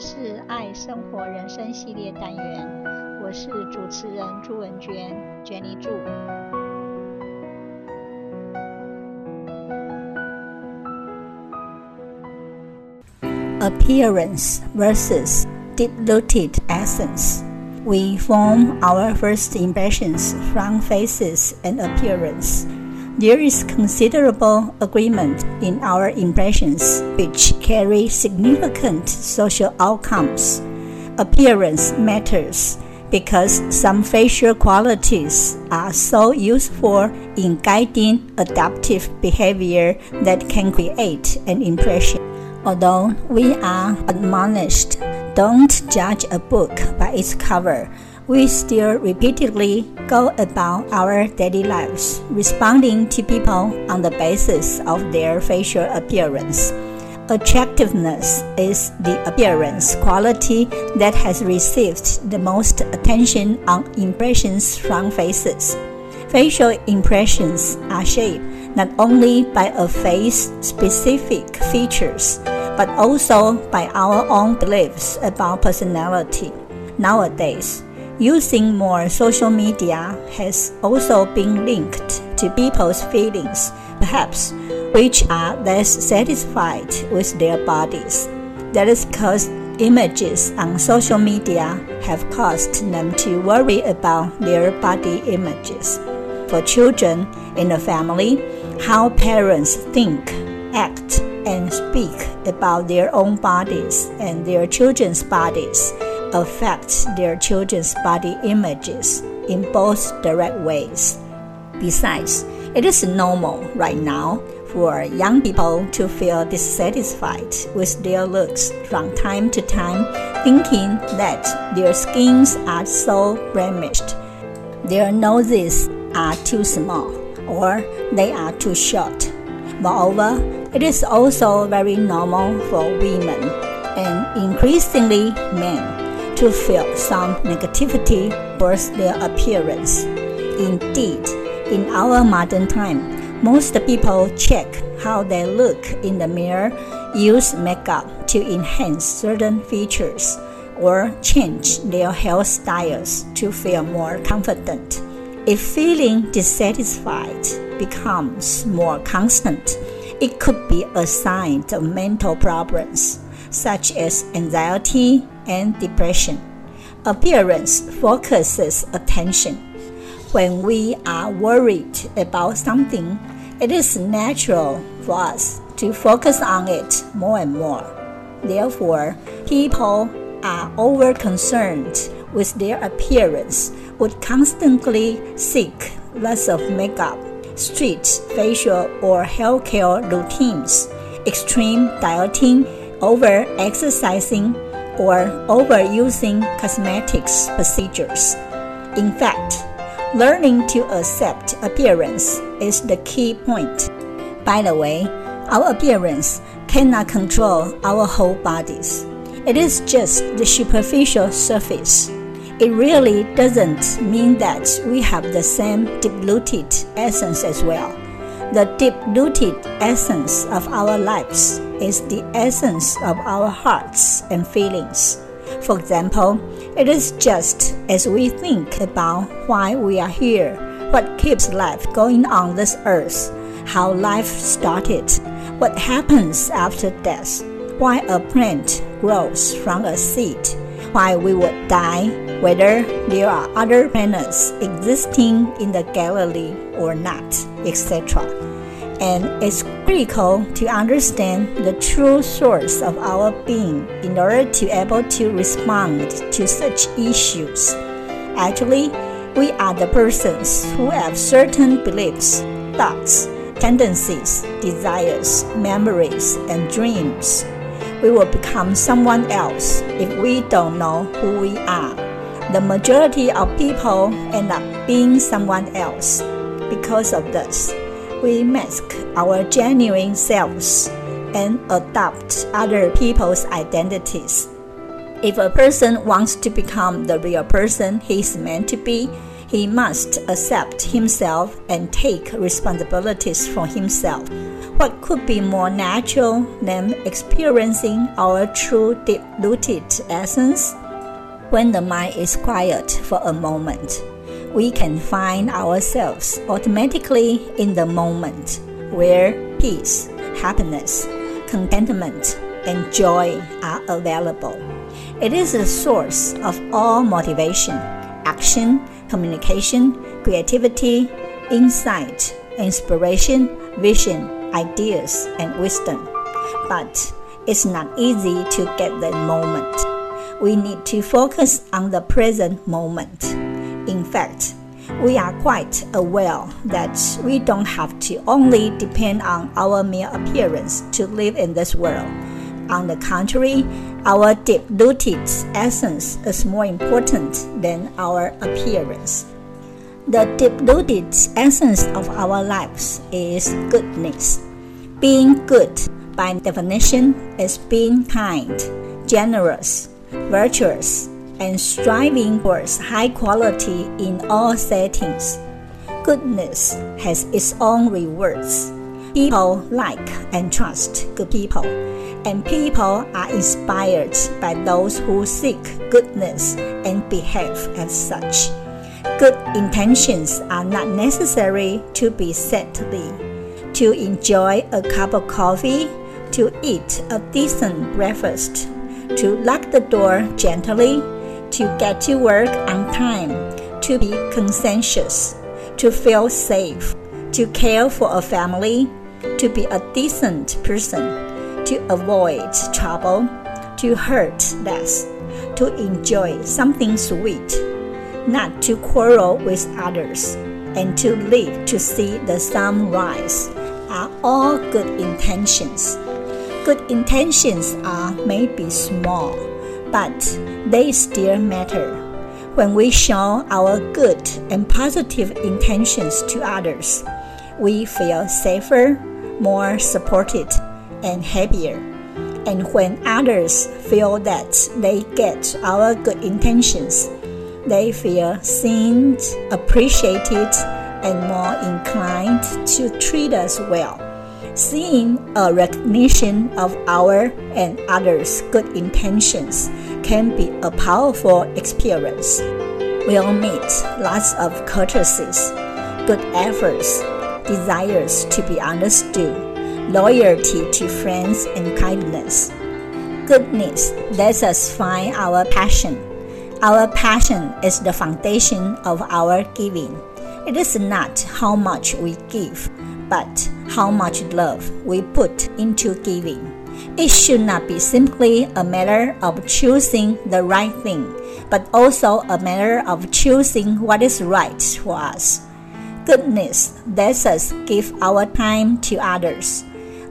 这是爱生活人生系列单元，我是主持人朱文娟，Jenny 朱。Appearance versus deep-rooted essence. We form our first impressions from faces and appearance. There is considerable agreement in our impressions, which carry significant social outcomes. Appearance matters because some facial qualities are so useful in guiding adaptive behavior that can create an impression. Although we are admonished don't judge a book by its cover, we still repeatedly go about our daily lives, responding to people on the basis of their facial appearance. Attractiveness is the appearance quality that has received the most attention on impressions from faces. Facial impressions are shaped not only by a face specific features, but also by our own beliefs about personality. Nowadays, using more social media has also been linked to people's feelings, perhaps which are less satisfied with their bodies. That is because images on social media have caused them to worry about their body images. For children in a family, how parents think, act, and speak about their own bodies and their children's bodies affect their children's body images in both direct ways. Besides, it is normal right now for young people to feel dissatisfied with their looks from time to time, thinking that their skins are so blemished, their noses are too small, or they are too short. Moreover, it is also very normal for women and increasingly men to feel some negativity towards their appearance. Indeed, in our modern time, most people check how they look in the mirror, use makeup to enhance certain features, or change their hairstyles to feel more confident. If feeling dissatisfied becomes more constant, it could be a sign of mental problems such as anxiety and depression. Appearance focuses attention. When we are worried about something, it is natural for us to focus on it more and more. Therefore, people are over concerned with their appearance, would constantly seek lots of makeup, strict facial or hair care routines, extreme dieting over exercising or overusing cosmetics procedures. In fact, learning to accept appearance is the key point. By the way, our appearance cannot control our whole bodies. It is just the superficial surface. It really doesn't mean that we have the same diluted essence as well. The deep rooted essence of our lives is the essence of our hearts and feelings. For example, it is just as we think about why we are here, what keeps life going on this earth, how life started, what happens after death, why a plant grows from a seed, why we would die, whether there are other planets existing in the galaxy or not, etc. And it's critical to understand the true source of our being in order to be able to respond to such issues. Actually, we are the persons who have certain beliefs, thoughts, tendencies, desires, memories, and dreams. We will become someone else if we don't know who we are. The majority of people end up being someone else. Because of this, we mask our genuine selves and adopt other people's identities. If a person wants to become the real person he is meant to be, he must accept himself and take responsibilities for himself. What could be more natural than experiencing our true deep rooted essence? When the mind is quiet for a moment, we can find ourselves automatically in the moment where peace, happiness, contentment, and joy are available. It is the source of all motivation, action, communication, creativity, insight, inspiration, vision, ideas, and wisdom. But it's not easy to get that moment. We need to focus on the present moment. Fact, we are quite aware that we don't have to only depend on our mere appearance to live in this world. On the contrary, our deep rooted essence is more important than our appearance. The deep rooted essence of our lives is goodness. Being good, by definition, is being kind, generous, virtuous, and striving for high quality in all settings. Goodness has its own rewards. People like and trust good people, and people are inspired by those who seek goodness and behave as such. Good intentions are not necessary to be saintly. To enjoy a cup of coffee, to eat a decent breakfast, to lock the door gently, to get to work on time, to be conscientious, to feel safe, to care for a family, to be a decent person, to avoid trouble, to hurt less, to enjoy something sweet not to quarrel with others, and to live to see the sun rise are all good intentions. Good intentions are maybe small, but they still matter. When we show our good and positive intentions to others, we feel safer, more supported, and happier. And when others feel that they get our good intentions, they feel seen, appreciated, and more inclined to treat us well. Seeing a recognition of our and others' good intentions can be a powerful experience. We'll meet lots of courtesies, good efforts, desires to be understood, loyalty to friends, and kindness. Goodness lets us find our passion our passion is the foundation of our giving. It is not how much we give, but how much love we put into giving. It should not be simply a matter of choosing the right thing, but also a matter of choosing what is right for us. Goodness lets us give our time to others.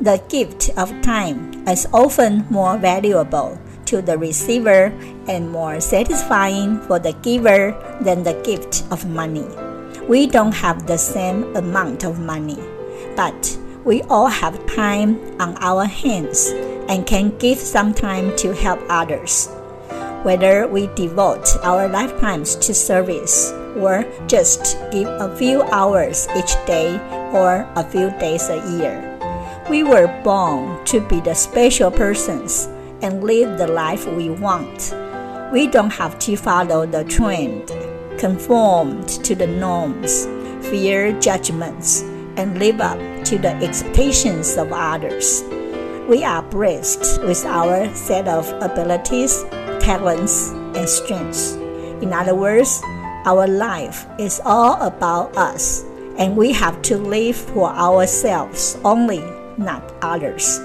The gift of time is often more valuable to the receiver and more satisfying for the giver than the gift of money. We don't have the same amount of money, but we all have time on our hands and can give some time to help others. Whether we devote our lifetimes to service or just give a few hours each day or a few days a year. We were born to be the special persons and live the life we want. We don't have to follow the trend, conform to the norms, fear judgments, and live up to the expectations of others. We are blessed with our set of abilities, talents, and strengths. In other words, our life is all about us, and we have to live for ourselves only, not others.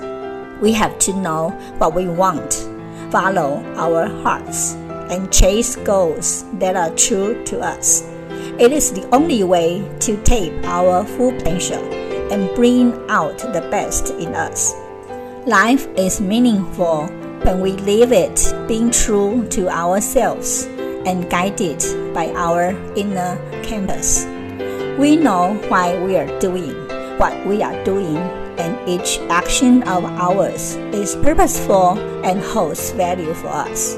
We have to know what we want, follow our hearts, and chase goals that are true to us. It is the only way to tap our full potential and bring out the best in us. Life is meaningful when we live it being true to ourselves and guided by our inner compass. We know why we are doing what we are doing and each action of ours is purposeful and holds value for us.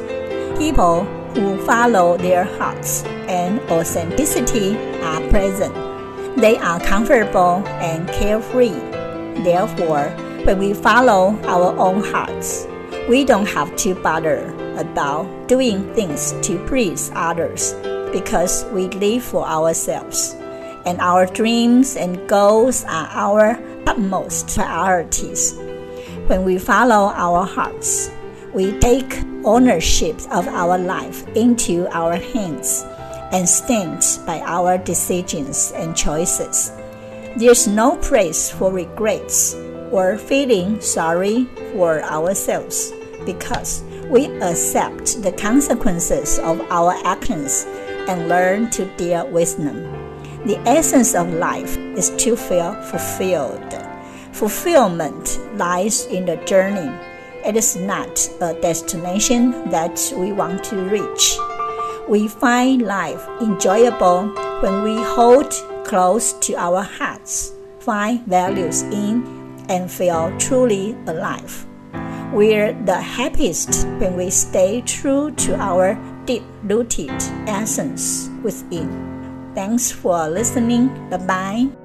People who follow their hearts and authenticity are present. They are comfortable and carefree. Therefore, when we follow our own hearts, we don't have to bother about doing things to please others because we live for ourselves. And our dreams and goals are our utmost priorities. When we follow our hearts, we take ownership of our life into our hands and stand by our decisions and choices. There's no place for regrets or feeling sorry for ourselves because we accept the consequences of our actions and learn to deal with them. The essence of life is to feel fulfilled. Fulfillment lies in the journey. It is not a destination that we want to reach. We find life enjoyable when we hold close to our hearts, find values in, and feel truly alive. We're the happiest when we stay true to our deep rooted essence within. Thanks for listening. Bye bye.